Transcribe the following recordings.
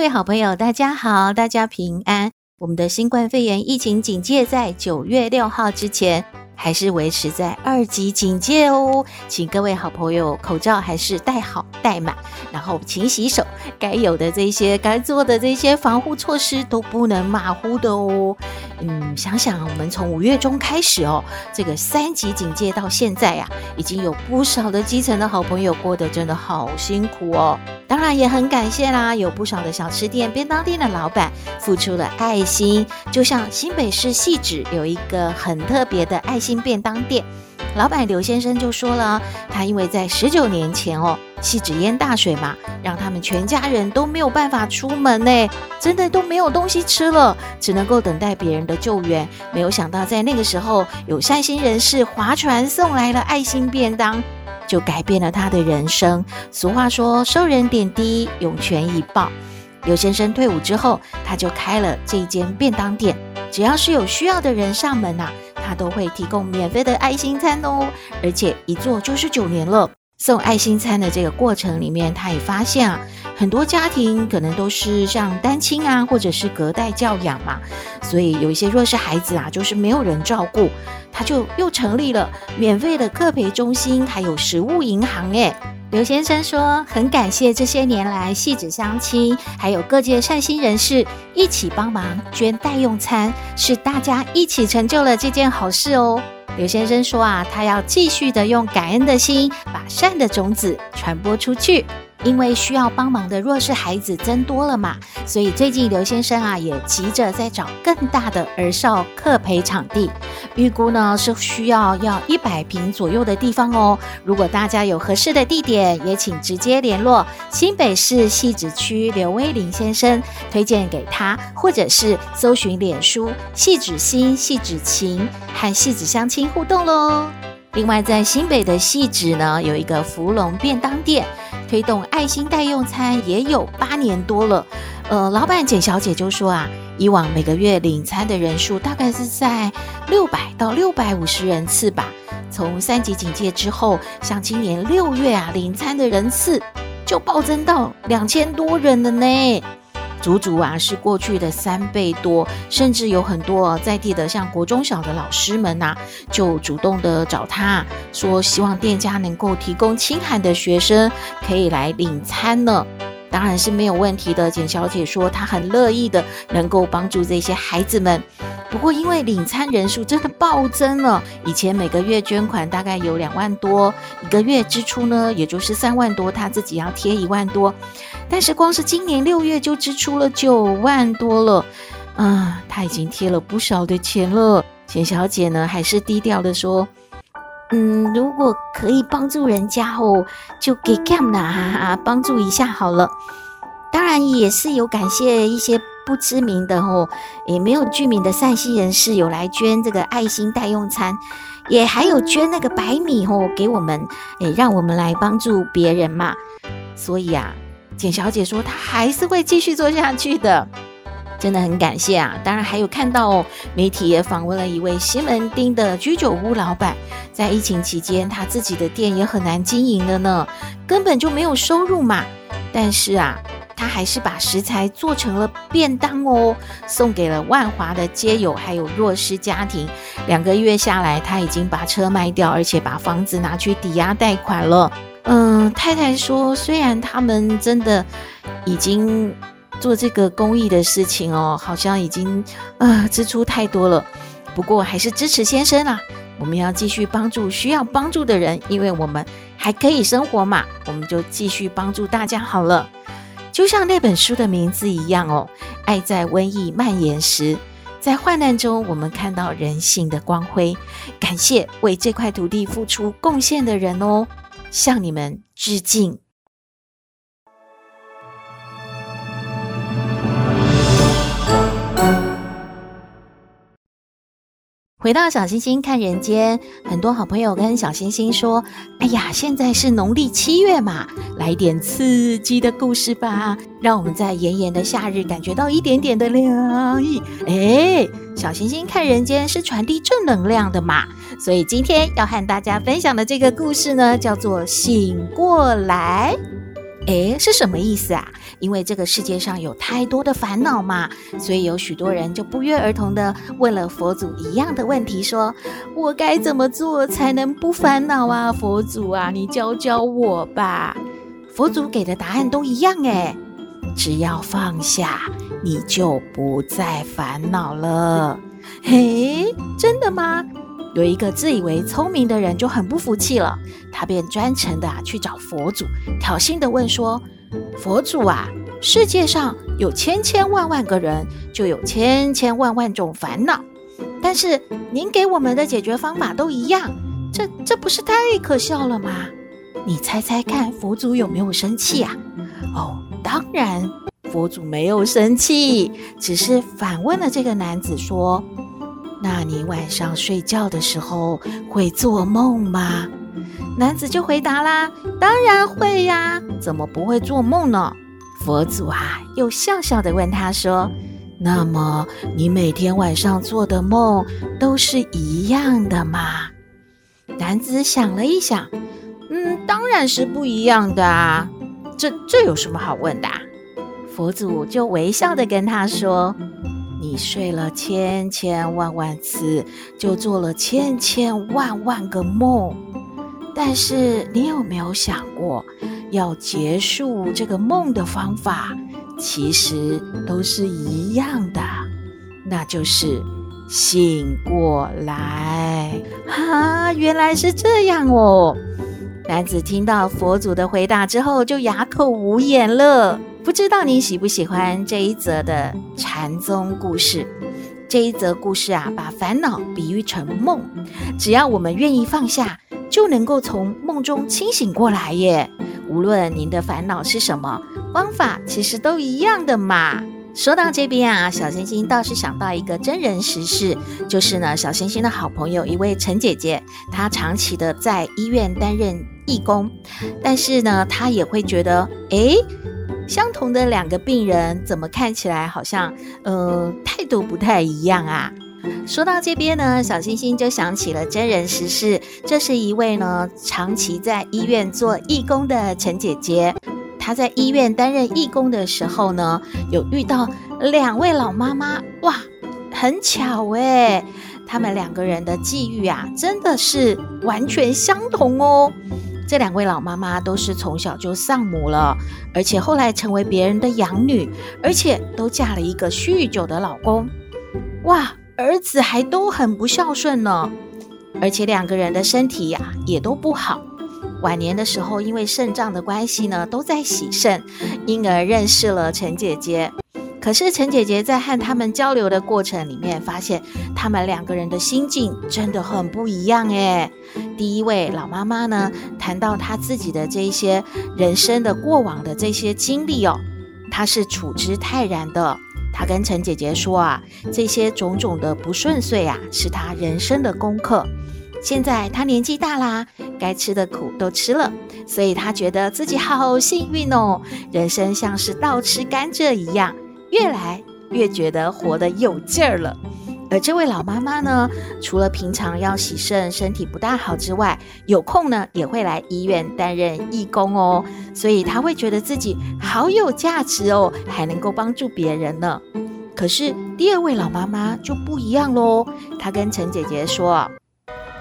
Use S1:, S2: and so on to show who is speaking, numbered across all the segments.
S1: 各位好朋友，大家好，大家平安。我们的新冠肺炎疫情警戒在九月六号之前，还是维持在二级警戒哦，请各位好朋友口罩还是戴好戴满，然后勤洗手，该有的这些该做的这些防护措施都不能马虎的哦。嗯，想想我们从五月中开始哦，这个三级警戒到现在呀、已经有不少的基层的好朋友过得真的好辛苦哦。当然也很感谢啦，有不少的小吃店、便当店的老板付出了爱心，就像新北市汐止有一个很特别的爱心。新便当店老板刘先生就说了，他因为在十九年前哦，汐止淹大水嘛，让他们全家人都没有办法出门呢，真的都没有东西吃了，只能够等待别人的救援。没有想到在那个时候，有善心人士划船送来了爱心便当，就改变了他的人生。俗话说，收人点滴，涌泉以报。刘先生退伍之后，他就开了这间便当店，只要是有需要的人上门呐、他都会提供免费的爱心餐哦，而且一做就是九年了。送爱心餐的这个过程里面，他也发现啊，很多家庭可能都是像单亲啊，或者是隔代教养嘛，所以有一些弱势孩子啊，就是没有人照顾，他就又成立了免费的课陪中心，还有食物银行诶。刘先生说：“很感谢这些年来戏子乡亲，还有各界善心人士一起帮忙捐代用餐，是大家一起成就了这件好事哦。”刘先生说：“啊，他要继续的用感恩的心，把善的种子传播出去。”因为需要帮忙的弱势孩子增多了嘛，所以最近刘先生啊也急着在找更大的儿少课陪场地，预估呢是需要要一百坪左右的地方哦。如果大家有合适的地点，也请直接联络新北市汐止区刘威林先生，推荐给他，或者是搜寻脸书汐止心、汐止情和汐止相亲互动喽。另外，在新北的汐止呢，有一个芙蓉便当店。推动爱心代用餐也有八年多了，呃，老板简小姐就说啊，以往每个月领餐的人数大概是在六百到六百五十人次吧。从三级警戒之后，像今年六月啊，领餐的人次就暴增到两千多人了呢。足足啊是过去的三倍多，甚至有很多在地的像国中小的老师们呐、就主动的找他说，希望店家能够提供清寒的学生可以来领餐了。当然是没有问题的。简小姐说她很乐意的能够帮助这些孩子们。不过因为领餐人数真的暴增了，以前每个月捐款大概有两万多，一个月支出呢也就是三万多，她自己要贴一万多。但是光是今年六月就支出了九万多了，啊，他已经贴了不少的钱了。简小姐呢，还是低调的说，嗯，如果可以帮助人家哦，就给 Cam 啊帮助一下好了。当然也是有感谢一些不知名的哦，也没有居民的善心人士有来捐这个爱心代用餐，也还有捐那个白米哦给我们，诶，让我们来帮助别人嘛。所以啊。简小姐说：“她还是会继续做下去的，真的很感谢啊！当然还有看到哦，媒体也访问了一位西门町的居酒屋老板，在疫情期间，他自己的店也很难经营了呢，根本就没有收入嘛。但是啊，他还是把食材做成了便当哦，送给了万华的街友还有弱势家庭。两个月下来，他已经把车卖掉，而且把房子拿去抵押贷款了。”嗯，太太说，虽然他们真的已经做这个公益的事情哦，好像已经呃支出太多了，不过还是支持先生啦。我们要继续帮助需要帮助的人，因为我们还可以生活嘛，我们就继续帮助大家好了。就像那本书的名字一样哦，爱在瘟疫蔓延时，在患难中，我们看到人性的光辉。感谢为这块土地付出贡献的人哦。向你们致敬。回到小星星看人间，很多好朋友跟小星星说：“哎呀，现在是农历七月嘛，来点刺激的故事吧，让我们在炎炎的夏日感觉到一点点的凉意。”哎，小星星看人间是传递正能量的嘛，所以今天要和大家分享的这个故事呢，叫做《醒过来》。诶，是什么意思啊？因为这个世界上有太多的烦恼嘛，所以有许多人就不约而同的问了佛祖一样的问题，说：“我该怎么做才能不烦恼啊？佛祖啊，你教教我吧。”佛祖给的答案都一样，诶，只要放下，你就不再烦恼了。嘿，真的吗？有一个自以为聪明的人就很不服气了，他便专程的啊去找佛祖，挑衅的问说：“佛祖啊，世界上有千千万万个人，就有千千万万种烦恼，但是您给我们的解决方法都一样，这这不是太可笑了吗？你猜猜看，佛祖有没有生气啊？哦，当然，佛祖没有生气，只是反问了这个男子说。”那你晚上睡觉的时候会做梦吗？男子就回答啦：“当然会呀，怎么不会做梦呢？”佛祖啊，又笑笑地问他说：“那么你每天晚上做的梦都是一样的吗？”男子想了一想，嗯，当然是不一样的啊。这这有什么好问的啊？佛祖就微笑地跟他说。你睡了千千万万次，就做了千千万万个梦。但是你有没有想过，要结束这个梦的方法，其实都是一样的，那就是醒过来。哈，原来是这样哦。男子听到佛祖的回答之后，就哑口无言了。不知道你喜不喜欢这一则的禅宗故事？这一则故事啊，把烦恼比喻成梦，只要我们愿意放下，就能够从梦中清醒过来耶。无论您的烦恼是什么，方法其实都一样的嘛。说到这边啊，小星星倒是想到一个真人实事，就是呢，小星星的好朋友一位陈姐姐，她长期的在医院担任义工，但是呢，她也会觉得，诶。相同的两个病人，怎么看起来好像，呃，态度不太一样啊？说到这边呢，小星星就想起了真人实事。这是一位呢，长期在医院做义工的陈姐姐。她在医院担任义工的时候呢，有遇到两位老妈妈，哇，很巧诶，他们两个人的际遇啊，真的是完全相同哦。这两位老妈妈都是从小就丧母了，而且后来成为别人的养女，而且都嫁了一个酗酒的老公。哇，儿子还都很不孝顺呢，而且两个人的身体呀也都不好。晚年的时候，因为肾脏的关系呢，都在洗肾，因而认识了陈姐姐。可是陈姐姐在和他们交流的过程里面，发现他们两个人的心境真的很不一样诶。第一位老妈妈呢，谈到她自己的这些人生的过往的这些经历哦，她是处之泰然的。她跟陈姐姐说啊，这些种种的不顺遂啊，是她人生的功课。现在她年纪大啦，该吃的苦都吃了，所以她觉得自己好幸运哦，人生像是倒吃甘蔗一样。越来越觉得活得有劲儿了，而这位老妈妈呢，除了平常要洗肾，身体不大好之外，有空呢也会来医院担任义工哦，所以她会觉得自己好有价值哦，还能够帮助别人呢。可是第二位老妈妈就不一样喽，她跟陈姐姐说，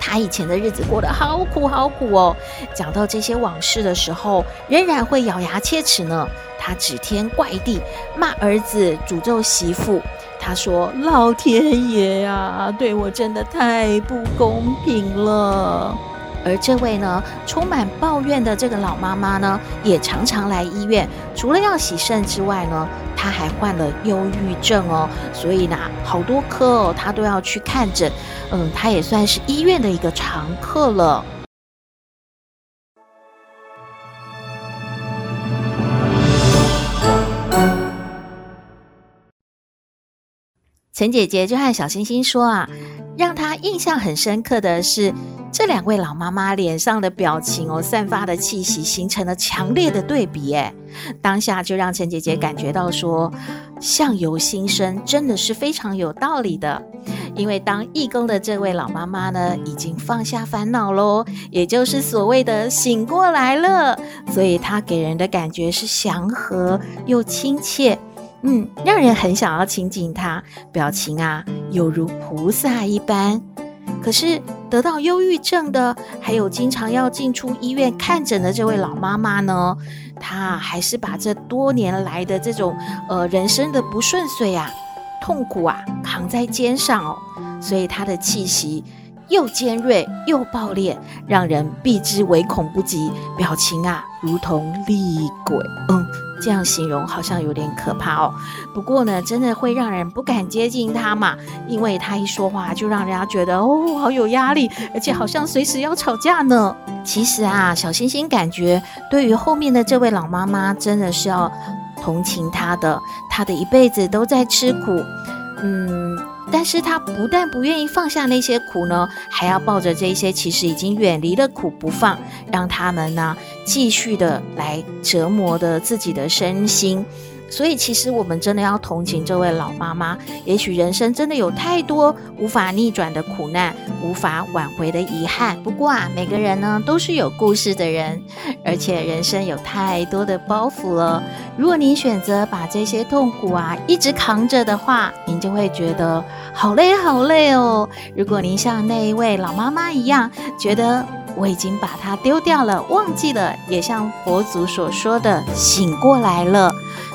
S1: 他以前的日子过得好苦好苦哦，讲到这些往事的时候，仍然会咬牙切齿呢。他指天怪地，骂儿子，诅咒媳妇。他说：“老天爷呀，对我真的太不公平了。”而这位呢，充满抱怨的这个老妈妈呢，也常常来医院。除了要洗肾之外呢，她还患了忧郁症哦。所以呢，好多科哦，她都要去看诊。嗯，她也算是医院的一个常客了。陈姐姐就和小星星说啊，让她印象很深刻的是，这两位老妈妈脸上的表情哦，散发的气息形成了强烈的对比。诶，当下就让陈姐姐感觉到说，相由心生真的是非常有道理的。因为当义工的这位老妈妈呢，已经放下烦恼喽，也就是所谓的醒过来了，所以她给人的感觉是祥和又亲切。嗯，让人很想要亲近她，表情啊，犹如菩萨一般。可是得到忧郁症的，还有经常要进出医院看诊的这位老妈妈呢，她还是把这多年来的这种呃人生的不顺遂啊、痛苦啊扛在肩上哦，所以她的气息又尖锐又暴烈，让人避之唯恐不及。表情啊，如同厉鬼。嗯。这样形容好像有点可怕哦。不过呢，真的会让人不敢接近他嘛，因为他一说话就让人家觉得哦，好有压力，而且好像随时要吵架呢。其实啊，小星星感觉对于后面的这位老妈妈，真的是要同情她的。她的一辈子都在吃苦，嗯。但是他不但不愿意放下那些苦呢，还要抱着这些其实已经远离的苦不放，让他们呢继续的来折磨的自己的身心。所以，其实我们真的要同情这位老妈妈。也许人生真的有太多无法逆转的苦难，无法挽回的遗憾。不过啊，每个人呢都是有故事的人，而且人生有太多的包袱了。如果您选择把这些痛苦啊一直扛着的话，您就会觉得好累好累哦。如果您像那一位老妈妈一样，觉得我已经把它丢掉了，忘记了，也像佛祖所说的醒过来了。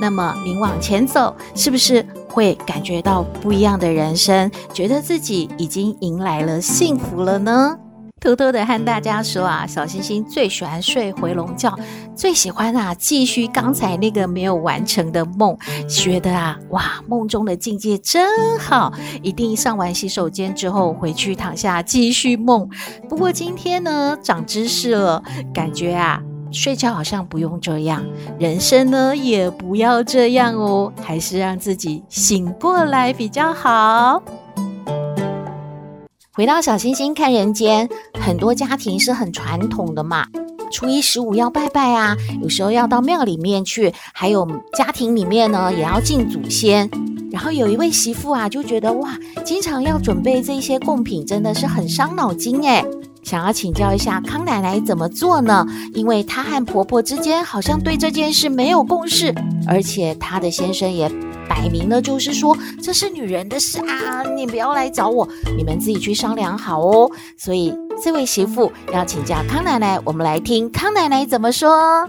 S1: 那么您往前走，是不是会感觉到不一样的人生？觉得自己已经迎来了幸福了呢？偷偷的和大家说啊，小星星最喜欢睡回笼觉，最喜欢啊继续刚才那个没有完成的梦，觉得啊哇梦中的境界真好，一定上完洗手间之后回去躺下继续梦。不过今天呢长知识了，感觉啊。睡觉好像不用这样，人生呢也不要这样哦，还是让自己醒过来比较好。回到小星星看人间，很多家庭是很传统的嘛，初一十五要拜拜啊，有时候要到庙里面去，还有家庭里面呢也要敬祖先。然后有一位媳妇啊，就觉得哇，经常要准备这些贡品，真的是很伤脑筋诶。想要请教一下康奶奶怎么做呢？因为她和婆婆之间好像对这件事没有共识，而且她的先生也摆明了就是说，这是女人的事啊，你不要来找我，你们自己去商量好哦。所以这位媳妇要请教康奶奶，我们来听康奶奶怎么说。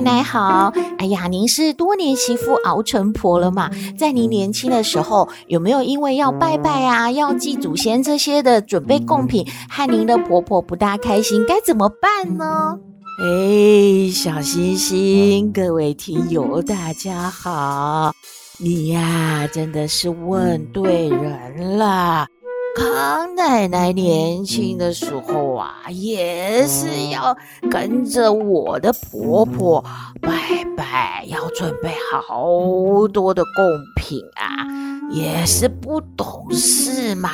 S1: 奶奶好，哎呀，您是多年媳妇熬成婆了嘛？在您年轻的时候，有没有因为要拜拜啊、要祭祖先这些的准备贡品，害您的婆婆不大开心，该怎么办呢？哎，小星星，各位听友，大家好！你呀，真的是问对人了。康奶奶年轻的时候啊，也是要跟着我的婆婆拜拜，要准备好多的贡品啊，也是不懂事嘛。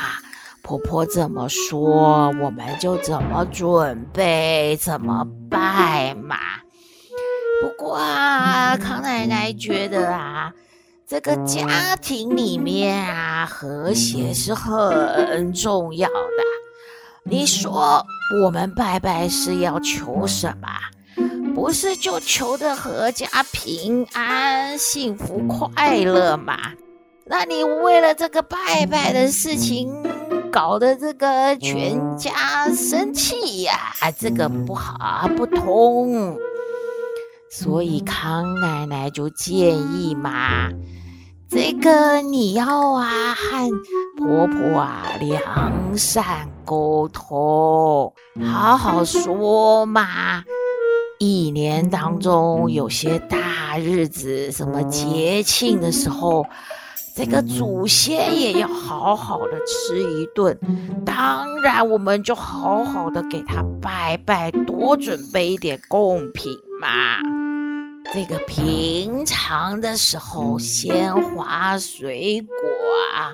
S1: 婆婆怎么说，我们就怎么准备，怎么拜嘛。不过啊，康奶奶觉得啊，这个家庭里面啊，和谐是很重要的。你说我们拜拜是要求什么？不是就求的阖家平安、幸福、快乐吗？那你为了这个拜拜的事情，搞得这个全家生气呀，这个不好，不通。所以康奶奶就建议嘛，这个你要啊和婆婆啊良善沟通，好好说嘛。一年当中有些大日子，什么节庆的时候，这个祖先也要好好的吃一顿。当然，我们就好好的给他拜拜，多准备一点贡品嘛。这个平常的时候，鲜花、水果啊、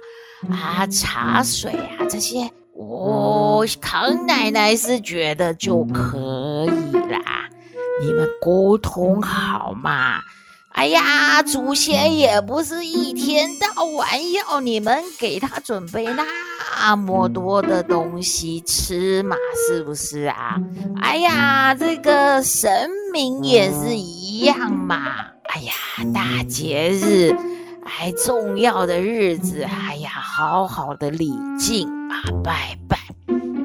S1: 啊茶水啊这些，我、哦、康奶奶是觉得就可以啦。你们沟通好嘛？哎呀，祖先也不是一天到晚要你们给他准备那么多的东西吃嘛，是不是啊？哎呀，这个神明也是一样嘛。哎呀，大节日，哎，重要的日子，哎呀，好好的礼敬啊，拜拜，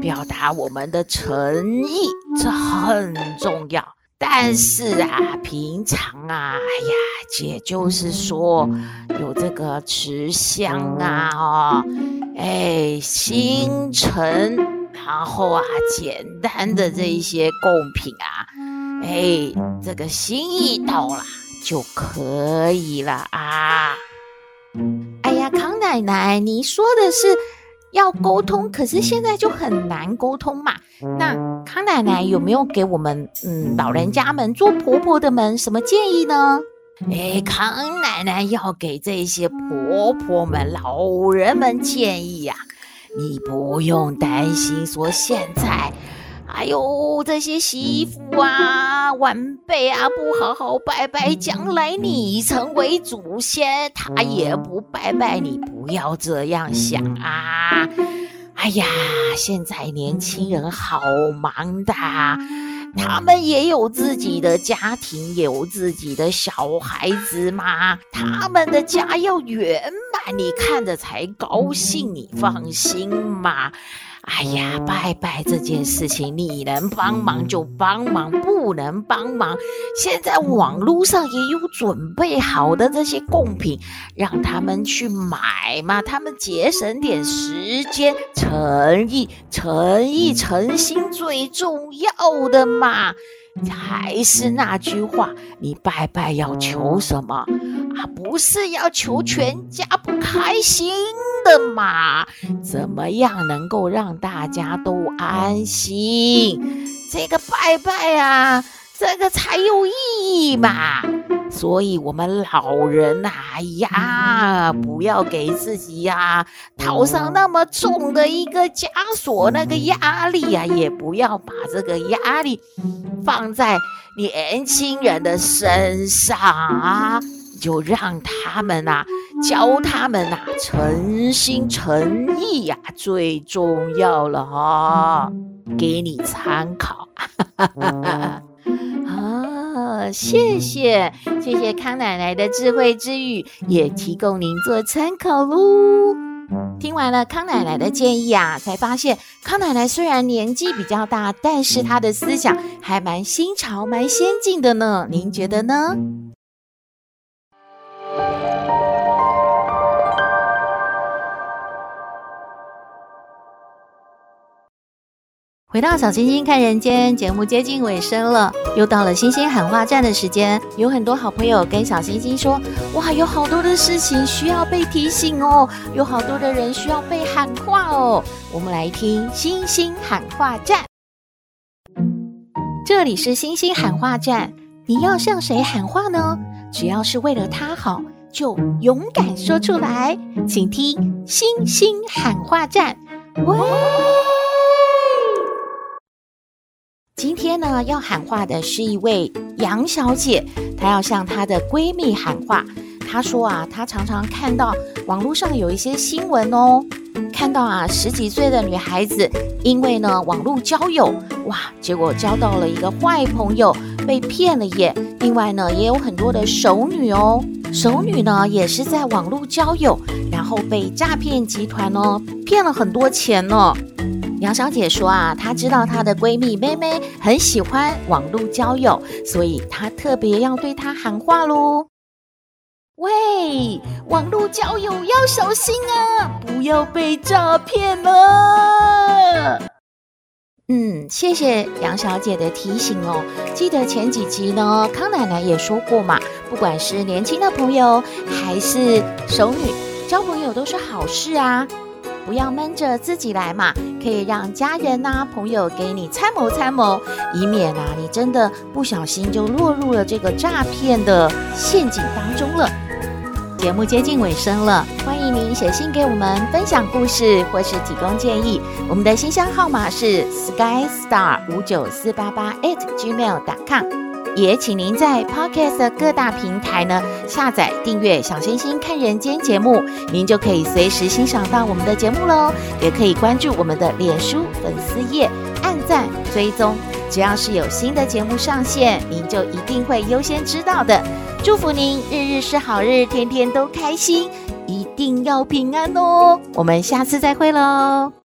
S1: 表达我们的诚意，这很重要。但是啊，平常啊，哎呀，也就是说有这个持香啊，哦，哎，新陈，然后啊，简单的这一些贡品啊，哎，这个心意到了就可以了啊。哎呀，康奶奶，你说的是。要沟通，可是现在就很难沟通嘛。那康奶奶有没有给我们，嗯，老人家们做婆婆的们什么建议呢？哎，康奶奶要给这些婆婆们、老人们建议呀，你不用担心，说现在。哎呦，这些媳妇啊、晚辈啊，不好好拜拜，将来你成为祖先，他也不拜拜，你不要这样想啊！哎呀，现在年轻人好忙的，他们也有自己的家庭，有自己的小孩子嘛，他们的家要圆满，你看着才高兴，你放心嘛。哎呀，拜拜这件事情，你能帮忙就帮忙，不能帮忙，现在网络上也有准备好的这些贡品，让他们去买嘛，他们节省点时间，诚意、诚意、诚心最重要的嘛。还是那句话，你拜拜要求什么啊？不是要求全家不开心的嘛？怎么样能够让大家都安心？这个拜拜啊，这个才有意义嘛。所以，我们老人呐，哎呀，不要给自己呀套上那么重的一个枷锁，那个压力呀，也不要把这个压力放在年轻人的身上啊，就让他们呐，教他们呐，诚心诚意呀，最重要了哈，给你参考。哈哈哈。啊，谢谢谢谢康奶奶的智慧之语，也提供您做参考喽。听完了康奶奶的建议啊，才发现康奶奶虽然年纪比较大，但是她的思想还蛮新潮、蛮先进的呢。您觉得呢？回到小星星看人间节目接近尾声了，又到了星星喊话站的时间。有很多好朋友跟小星星说：“哇，有好多的事情需要被提醒哦，有好多的人需要被喊话哦。”我们来听星星喊话站。这里是星星喊话站，你要向谁喊话呢？只要是为了他好，就勇敢说出来。请听星星喊话站。喂。今天呢，要喊话的是一位杨小姐，她要向她的闺蜜喊话。她说啊，她常常看到网络上有一些新闻哦，看到啊十几岁的女孩子，因为呢网络交友，哇，结果交到了一个坏朋友，被骗了耶。另外呢，也有很多的熟女哦，熟女呢也是在网络交友，然后被诈骗集团呢骗了很多钱呢。杨小姐说啊，她知道她的闺蜜妹妹很喜欢网络交友，所以她特别要对她喊话喽。喂，网络交友要小心啊，不要被诈骗了。嗯，谢谢杨小姐的提醒哦。记得前几集呢，康奶奶也说过嘛，不管是年轻的朋友还是熟女，交朋友都是好事啊。不要闷着自己来嘛，可以让家人呐、啊、朋友给你参谋参谋，以免啊你真的不小心就落入了这个诈骗的陷阱当中了。节目接近尾声了，欢迎您写信给我们分享故事或是提供建议。我们的信箱号码是 skystar 五九四八八 at gmail.com。也请您在 Podcast 的各大平台呢下载订阅《小星星看人间》节目，您就可以随时欣赏到我们的节目喽。也可以关注我们的脸书粉丝页，按赞追踪，只要是有新的节目上线，您就一定会优先知道的。祝福您日日是好日，天天都开心，一定要平安哦！我们下次再会喽。